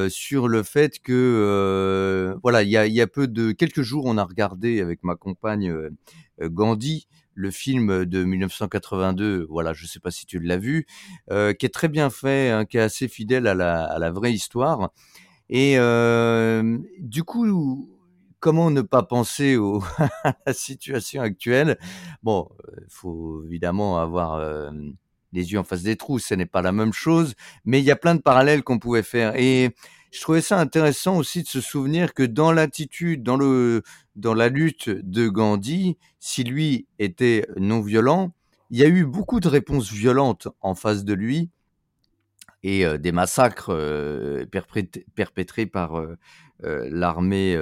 sur le fait que, voilà, il y a, y a, peu de quelques jours, on a regardé avec ma compagne Gandhi, le film de 1982, voilà, je ne sais pas si tu l'as vu, euh, qui est très bien fait, hein, qui est assez fidèle à la, vraie histoire. Et euh, du coup, comment ne pas penser à la situation actuelle? Bon, il euh, faut évidemment avoir les yeux en face des trous, ce n'est pas la même chose, mais il y a plein de parallèles qu'on pouvait faire. Et je trouvais ça intéressant aussi de se souvenir que dans l'attitude, dans le, dans la lutte de Gandhi, si lui était non violent, il y a eu beaucoup de réponses violentes en face de lui et euh, des massacres euh, perpétrés, par euh, l'armée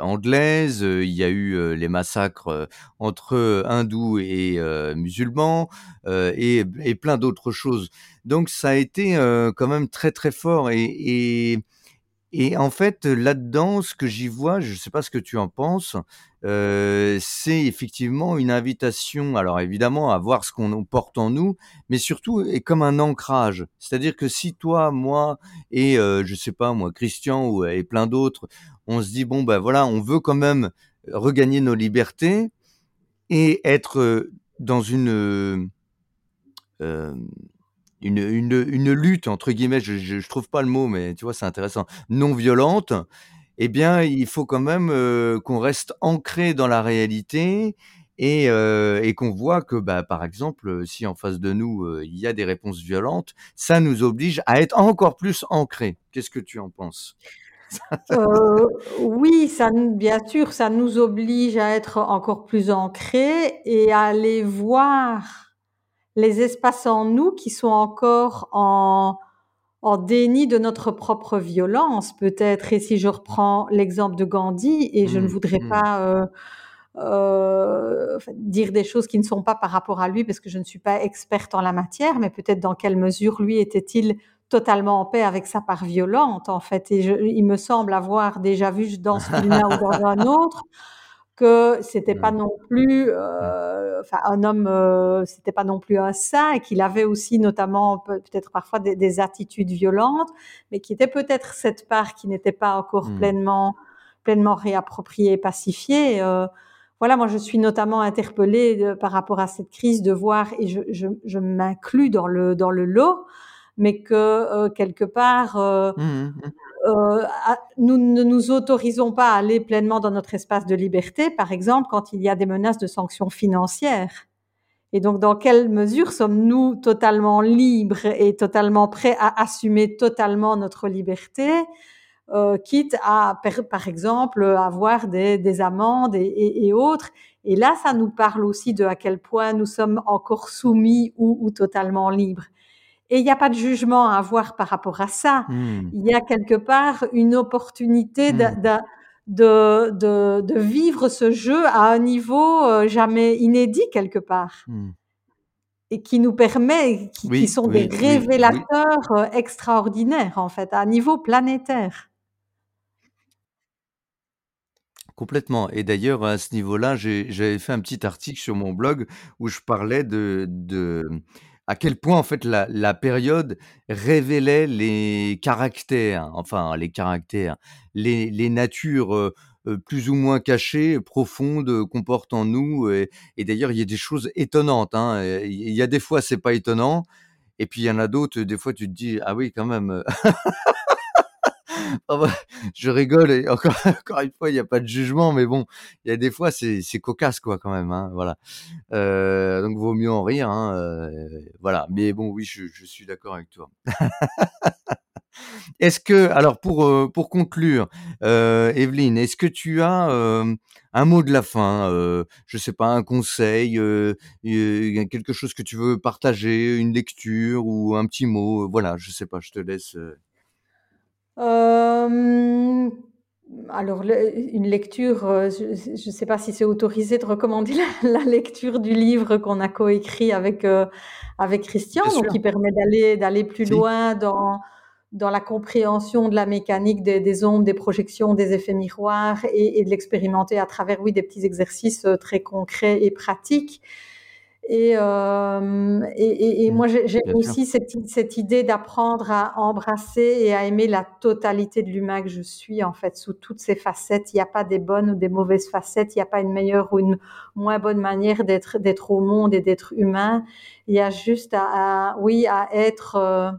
anglaise. Il y a eu les massacres entre hindous et musulmans et, plein d'autres choses. Donc ça a été quand même très très fort et et en fait, là-dedans, ce que j'y vois, je ne sais pas ce que tu en penses, euh, c'est effectivement une invitation, alors évidemment, à voir ce qu'on porte en nous, mais surtout est comme un ancrage. C'est-à-dire que si toi, moi et euh, je sais pas moi, Christian ou et plein d'autres, on se dit bon ben voilà, on veut quand même regagner nos libertés et être dans une euh, une, lutte, entre guillemets, je, je, trouve pas le mot, mais tu vois, c'est intéressant, non violente, eh bien, il faut quand même euh, qu'on reste ancré dans la réalité et, euh, et qu'on voit que, bah, par exemple, si en face de nous, euh, il y a des réponses violentes, ça nous oblige à être encore plus ancré. Qu'est-ce que tu en penses? Oui, ça, bien sûr, ça nous oblige à être encore plus ancré et à aller voir les espaces en nous qui sont encore en, en déni de notre propre violence, peut-être. Et si je reprends l'exemple de Gandhi, et je ne mmh, voudrais mmh. pas euh, euh, dire des choses qui ne sont pas par rapport à lui, parce que je ne suis pas experte en la matière, mais peut-être dans quelle mesure lui était-il totalement en paix avec sa part violente, en fait. Et je, il me semble avoir déjà vu dans ce film-là ou dans un autre que c'était pas non plus, euh, enfin un homme, euh, c'était pas non plus un saint et qu'il avait aussi notamment peut-être parfois des, des, attitudes violentes, mais qui était peut-être cette part qui n'était pas encore mmh. pleinement pleinement réappropriée, pacifiée. Euh, voilà, moi je suis notamment interpellée de, par rapport à cette crise de voir et je, je, je m'inclus dans le dans le lot, mais que euh, quelque part euh, mmh, euh, nous ne nous autorisons pas à aller pleinement dans notre espace de liberté, par exemple, quand il y a des menaces de sanctions financières. Et donc, dans quelle mesure sommes-nous totalement libres et totalement prêts à assumer totalement notre liberté, euh, quitte à, par, exemple, avoir des, des amendes et, autres? Et là, ça nous parle aussi de à quel point nous sommes encore soumis ou, ou totalement libres. Et il n'y a pas de jugement à avoir par rapport à ça. Mmh. Il y a quelque part une opportunité de, mmh. de, de, de, vivre ce jeu à un niveau euh, jamais inédit quelque part. Mmh. Et qui nous permet, qui, oui, qui sont oui, des révélateurs oui, euh, extraordinaires en fait, à un niveau planétaire. complètement. Et d'ailleurs, à ce niveau-là, j'avais fait un petit article sur mon blog où je parlais de de à quel point, en fait, la période révélait les caractères, enfin les caractères, les les natures, heu heu, plus ou moins cachées, profondes, qu'on porte en nous et d'ailleurs, il y a des choses étonnantes, hein, il y a des fois, c'est pas étonnant et puis il y en a d'autres, des fois, tu te dis: «Ah oui, quand même, heu» Ah bah, je rigole encore une fois, il y a pas de jugement, mais bon, il y a des fois, c'est cocasse, quoi, quand même, hein, voilà. Heu, donc vaut mieux en rire, hein, heu, voilà. Mais bon, oui, je suis d'accord avec toi. Est-ce que alors pour, heu, pour conclure, heu, Evelyne, est-ce que tu as, un mot de la fin, je sais pas, un conseil, quelque chose que tu veux partager, une lecture ou un petit mot? Voilà, je sais pas, je te laisse, Hem, alors le une lecture, heu, je je sais pas si c'est autorisé de recommander la la lecture du livre qu'on a coécrit avec, heu, avec Christian, Bien donc sûr. qui permet d'aller d'aller plus Si. loin dans dans la compréhension de la mécanique des des ombres, des projections, des effets miroirs et et de l'expérimenter à travers, oui, des petits exercices, heu, très concrets et pratiques. Et hem et et et Mmh. moi j'ai aussi cette cette idée d'apprendre à embrasser et à aimer la totalité de l'humain que je suis, en fait, sous toutes ses facettes. Il y a pas des bonnes ou des mauvaises facettes, il y a pas une meilleure ou une moins bonne manière d'être d'être au monde et d'être humain. Il y a juste à à oui, à être, heu,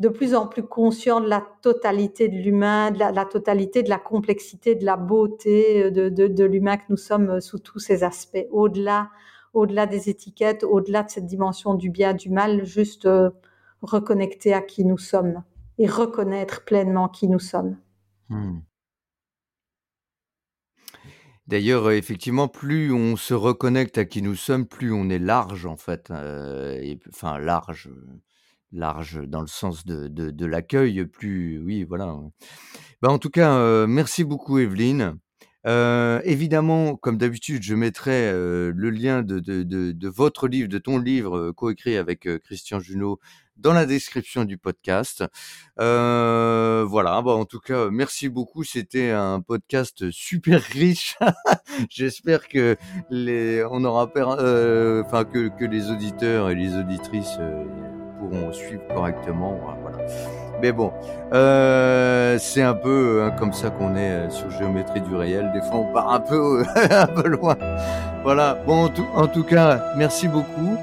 de plus en plus conscient de la totalité de l'humain, de la la totalité de la complexité, de la beauté, heu, de de de l'humain que nous sommes, sous tous ses aspects. Au-delà au-delà des étiquettes, au-delà de cette dimension du bien, du mal, juste, heu, reconnecter à qui nous sommes et reconnaître pleinement qui nous sommes. Mmh. D'ailleurs, heu, effectivement, plus on se reconnecte à qui nous sommes, plus on est large, en fait, heu et enfin large, large dans le sens de de l'accueil, plus oui, voilà. Bah, en tout cas, merci beaucoup Evelyne. Heu, évidemment, comme d'habitude, je mettrai, heu, le lien de de de de votre livre, de ton livre, coécrit avec, Christian Junod dans la description du podcast. Voilà, bah, en tout cas, merci beaucoup. C'était un podcast super riche. J'espère que les on aura enfin que que les auditeurs et les auditrices, pourront suivre correctement, voi voilà. Mais bon, heu, c'est un peu, heu, comme ça qu'on est, heu, sur Géométrie du réel. Des fois, on part un peu, un peu loin. Voilà, bon, en tout en tout cas, merci beaucoup.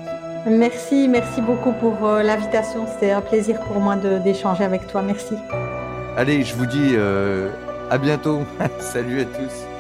Merci, merci beaucoup pour, l'invitation. C'était un plaisir pour moi d'échanger avec toi. Merci. Allez, je vous dis, à bientôt. Salut à tous.